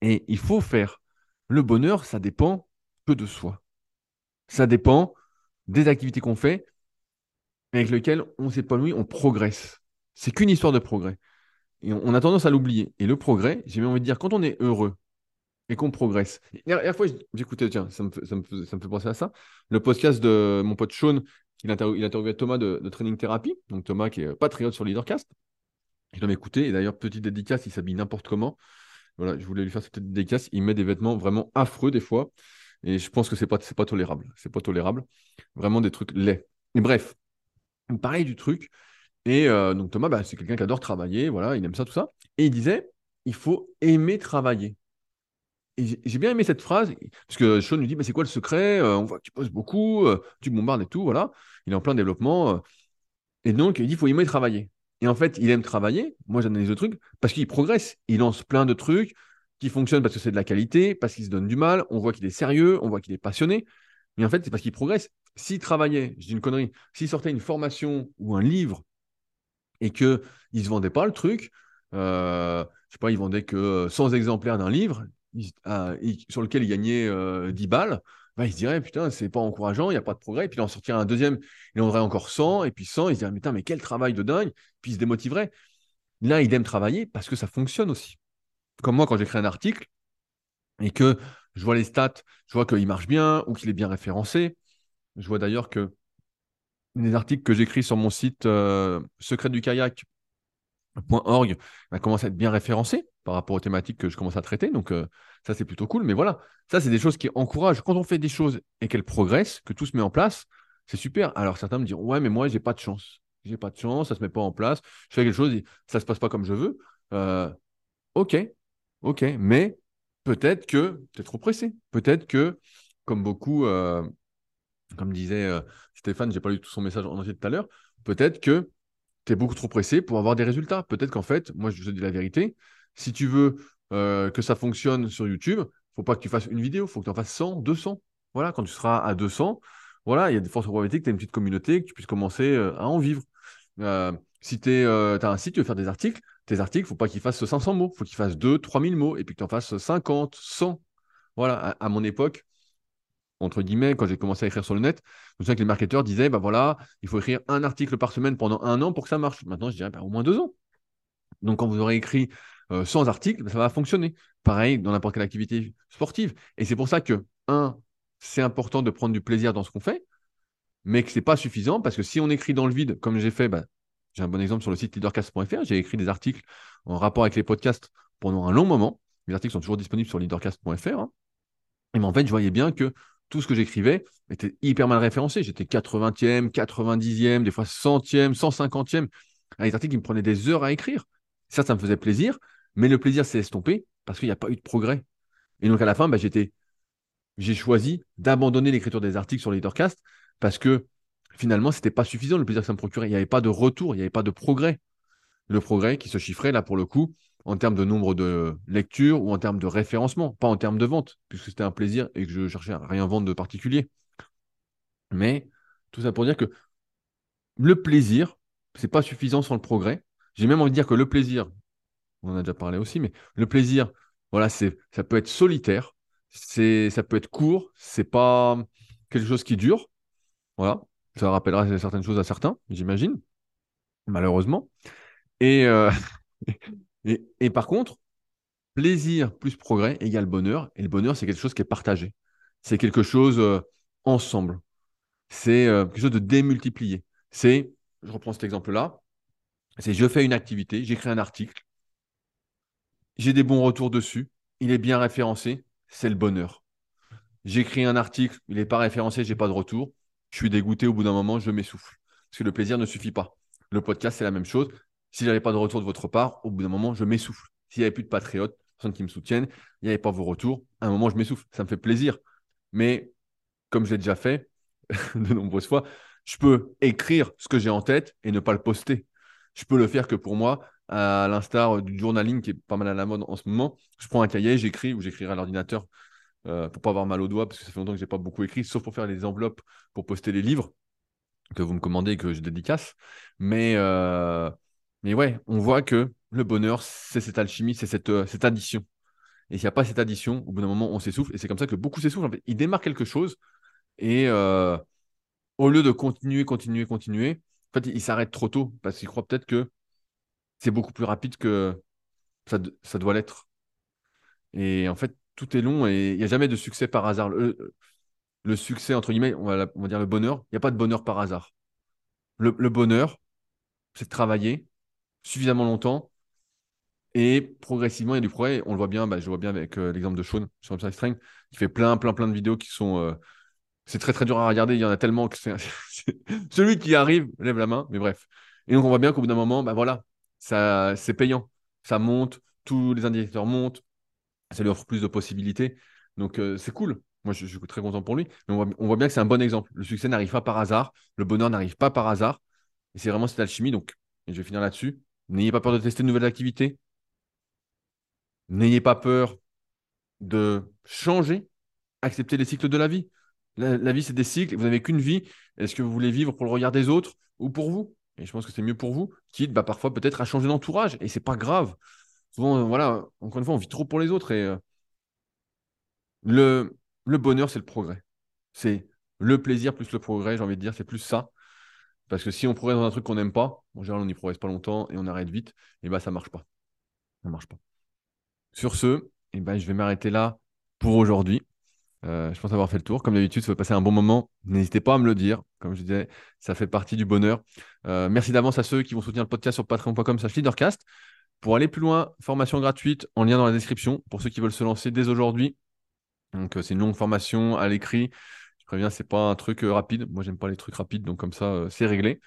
Et il faut faire. Le bonheur, ça dépend que de soi. Ça dépend des activités qu'on fait, avec lesquelles on s'épanouit, on progresse. C'est qu'une histoire de progrès. Et on, a tendance à l'oublier. Et le progrès, j'ai même envie de dire, quand on est heureux et qu'on progresse. La dernière fois, j'écoutais, tiens, ça me, fait, ça, me fait, penser à ça, le podcast de mon pote Sean, il, interview, il Thomas de, Training Therapy, donc Thomas qui est patriote sur Leadercast. Je l'ai écouté, et d'ailleurs, petite dédicace, il s'habille n'importe comment. Voilà, je voulais lui faire cette petite dédicace. Il met des vêtements vraiment affreux des fois. Et je pense que c'est pas, pas tolérable. C'est pas tolérable. Vraiment des trucs laids. Et bref, pareil du truc. Et euh, donc Thomas, bah, c'est quelqu'un qui adore travailler, voilà, il aime ça, tout ça. Et il disait, il faut aimer travailler. Et j'ai bien aimé cette phrase, parce que Sean lui dit, bah, c'est quoi le secret euh, On voit que tu poses beaucoup, euh, tu bombardes et tout, voilà. Il est en plein développement. et donc, il dit, il faut aimer travailler. Et en fait, il aime travailler. Moi, j'analyse le truc parce qu'il progresse. Il lance plein de trucs qui fonctionnent parce que c'est de la qualité, parce qu'il se donne du mal. On voit qu'il est sérieux, on voit qu'il est passionné. Mais en fait, c'est parce qu'il progresse. S'il travaillait, je dis une connerie, s'il sortait une formation ou un livre et qu'ils ne se vendaient pas le truc. Euh, je sais pas, ils vendaient que 100 exemplaires d'un livre ah, sur lequel ils gagnaient 10 euh, balles. Bah, ils se diraient, putain, c'est pas encourageant, il n'y a pas de progrès. Et puis il en sortirait un deuxième, il en aurait encore 100, et puis 100, ils se diraient, putain, mais quel travail de dingue. Puis ils se démotiveraient. Là, il aime travailler parce que ça fonctionne aussi. Comme moi, quand j'écris un article et que je vois les stats, je vois qu'il marche bien ou qu'il est bien référencé. Je vois d'ailleurs que les articles que j'écris sur mon site euh, secretdukayak.org bah, commencent à être bien référencés par rapport aux thématiques que je commence à traiter. Donc, euh, ça, c'est plutôt cool. Mais voilà, ça, c'est des choses qui encouragent. Quand on fait des choses et qu'elles progressent, que tout se met en place, c'est super. Alors, certains me diront Ouais, mais moi, j'ai pas de chance. J'ai pas de chance, ça se met pas en place. Je fais quelque chose et ça se passe pas comme je veux. Euh, ok, ok. Mais peut-être que tu es trop pressé. Peut-être que, comme beaucoup, euh, comme disait Stéphane, j'ai pas lu tout son message en entier tout à l'heure, peut-être que tu es beaucoup trop pressé pour avoir des résultats. Peut-être qu'en fait, moi je te dis la vérité, si tu veux euh, que ça fonctionne sur YouTube, faut pas que tu fasses une vidéo, faut que tu en fasses 100, 200. Voilà, quand tu seras à 200, voilà, il y a de fortes probabilités que tu aies une petite communauté, que tu puisses commencer euh, à en vivre. si tu as un site, tu veux faire des articles, tes articles, faut pas qu'ils fassent 500 mots, faut qu'ils fassent 2, 3000 mots, et puis que tu en fasses 50, 100. Voilà, à mon époque, entre guillemets, quand j'ai commencé à écrire sur le net, je me souviens que les marketeurs disaient, bah voilà, il faut écrire un article par semaine pendant un an pour que ça marche. Maintenant, je dirais bah, au moins deux ans. Donc, quand vous aurez écrit 100 articles, bah, ça va fonctionner. Pareil dans n'importe quelle activité sportive. Et c'est pour ça que, un, c'est important de prendre du plaisir dans ce qu'on fait, mais que ce n'est pas suffisant parce que si on écrit dans le vide, comme j'ai fait, bah, j'ai un bon exemple sur le site leadercast.fr, j'ai écrit des articles en rapport avec les podcasts pendant un long moment. Les articles sont toujours disponibles sur leadercast.fr. Hein. Et en fait, je voyais bien que tout ce que j'écrivais était hyper mal référencé. J'étais 80e, 90e, des fois 100e, 150e. des articles qui me prenaient des heures à écrire. Ça, ça me faisait plaisir, mais le plaisir s'est estompé parce qu'il n'y a pas eu de progrès. Et donc à la fin, bah, j'ai choisi d'abandonner l'écriture des articles sur Leadercast parce que finalement, ce n'était pas suffisant le plaisir que ça me procurait. Il n'y avait pas de retour, il n'y avait pas de progrès. Le progrès qui se chiffrait là pour le coup en termes de nombre de lectures ou en termes de référencement, pas en termes de vente, puisque c'était un plaisir et que je cherchais à rien vendre de particulier. Mais tout ça pour dire que le plaisir, c'est pas suffisant sans le progrès. J'ai même envie de dire que le plaisir, on en a déjà parlé aussi, mais le plaisir, voilà, c'est, ça peut être solitaire, c'est, ça peut être court, c'est pas quelque chose qui dure. Voilà, ça rappellera certaines choses à certains, j'imagine, malheureusement. Et, euh, et, par contre, plaisir plus progrès égale bonheur. Et le bonheur, c'est quelque chose qui est partagé. C'est quelque chose euh, ensemble. C'est euh, quelque chose de démultiplié. C'est, je reprends cet exemple-là, c'est je fais une activité, j'écris un article, j'ai des bons retours dessus, il est bien référencé, c'est le bonheur. J'écris un article, il n'est pas référencé, j'ai pas de retour, je suis dégoûté au bout d'un moment, je m'essouffle. Parce que le plaisir ne suffit pas. Le podcast, c'est la même chose. Si j'avais pas de retour de votre part, au bout d'un moment, je m'essouffle. S'il n'y avait plus de patriotes, personnes qui me soutiennent, il n'y avait pas vos retours, à un moment, je m'essouffle. Ça me fait plaisir. Mais comme j'ai déjà fait de nombreuses fois, je peux écrire ce que j'ai en tête et ne pas le poster. Je peux le faire que pour moi, à l'instar du journaling qui est pas mal à la mode en ce moment. Je prends un cahier, j'écris ou j'écrirai à l'ordinateur euh, pour pas avoir mal aux doigts parce que ça fait longtemps que j'ai pas beaucoup écrit, sauf pour faire les enveloppes pour poster les livres que vous me commandez et que je dédicace. Mais euh, mais ouais, on voit que le bonheur, c'est cette alchimie, c'est cette, euh, addition. Et s'il n'y a pas cette addition, au bout d'un moment, on s'essouffle. Et c'est comme ça que beaucoup s'essoufflent. En fait, ils démarrent quelque chose et euh, au lieu de continuer, continuer, continuer, en fait, ils s'arrêtent trop tôt parce qu'ils croient peut-être que c'est beaucoup plus rapide que ça, doit l'être. Et en fait, tout est long et il n'y a jamais de succès par hasard. Le, succès, entre guillemets, on va, dire le bonheur, il n'y a pas de bonheur par hasard. Le, le bonheur, c'est de travailler, suffisamment longtemps. Et progressivement, il y a du progrès. On le voit bien, bah, je vois bien avec euh, l'exemple de Sean sur Upside Strength, qui fait plein, plein, plein de vidéos qui sont. Euh, c'est très, très dur à regarder. Il y en a tellement que c'est. Celui qui arrive lève la main, mais bref. Et donc, on voit bien qu'au bout d'un moment, bah voilà, ça, c'est payant. Ça monte, tous les indicateurs montent, ça lui offre plus de possibilités. Donc, euh, c'est cool. Moi, je, suis très content pour lui. Mais on voit, on voit bien que c'est un bon exemple. Le succès n'arrive pas par hasard. Le bonheur n'arrive pas par hasard. Et c'est vraiment cette alchimie. Donc, je vais finir là-dessus. N'ayez pas peur de tester de nouvelles activités. N'ayez pas peur de changer. Accepter les cycles de la vie. La, vie, c'est des cycles. Vous n'avez qu'une vie. Est-ce que vous voulez vivre pour le regard des autres ou pour vous? Et je pense que c'est mieux pour vous, quitte bah, parfois peut-être à changer d'entourage. Et c'est pas grave. Souvent, euh, voilà, encore une fois, on vit trop pour les autres. Et euh, le bonheur, c'est le progrès. C'est le plaisir plus le progrès, j'ai envie de dire. C'est plus ça. Parce que si on progresse dans un truc qu'on n'aime pas, en général, on n'y progresse pas longtemps et on arrête vite, et bah ça marche pas. Ça marche pas. Sur ce, et ben, je vais m'arrêter là pour aujourd'hui. Euh, je pense avoir fait le tour. Comme d'habitude, ça va passer un bon moment. N'hésitez pas à me le dire. Comme je disais, ça fait partie du bonheur. Euh, merci d'avance à ceux qui vont soutenir le podcast sur patreon.com leadercast. Pour aller plus loin, formation gratuite en lien dans la description pour ceux qui veulent se lancer dès aujourd'hui. Donc, euh, c'est une longue formation à l'écrit c'est pas un truc euh, rapide. Moi, j'aime pas les trucs rapides, donc comme ça, euh, c'est réglé.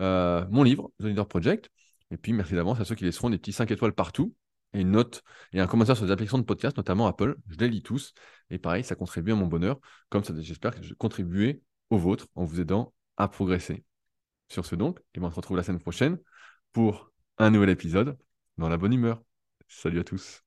Euh, mon livre, The Leader Project. Et puis, merci d'avance à ceux qui laisseront des petits 5 étoiles partout et une note et un commentaire sur les applications de podcast, notamment Apple. Je les lis tous. Et pareil, ça contribue à mon bonheur. Comme ça, j'espère que je contribuer au vôtre en vous aidant à progresser. Sur ce donc, et ben, on se retrouve la semaine prochaine pour un nouvel épisode dans la bonne humeur. Salut à tous.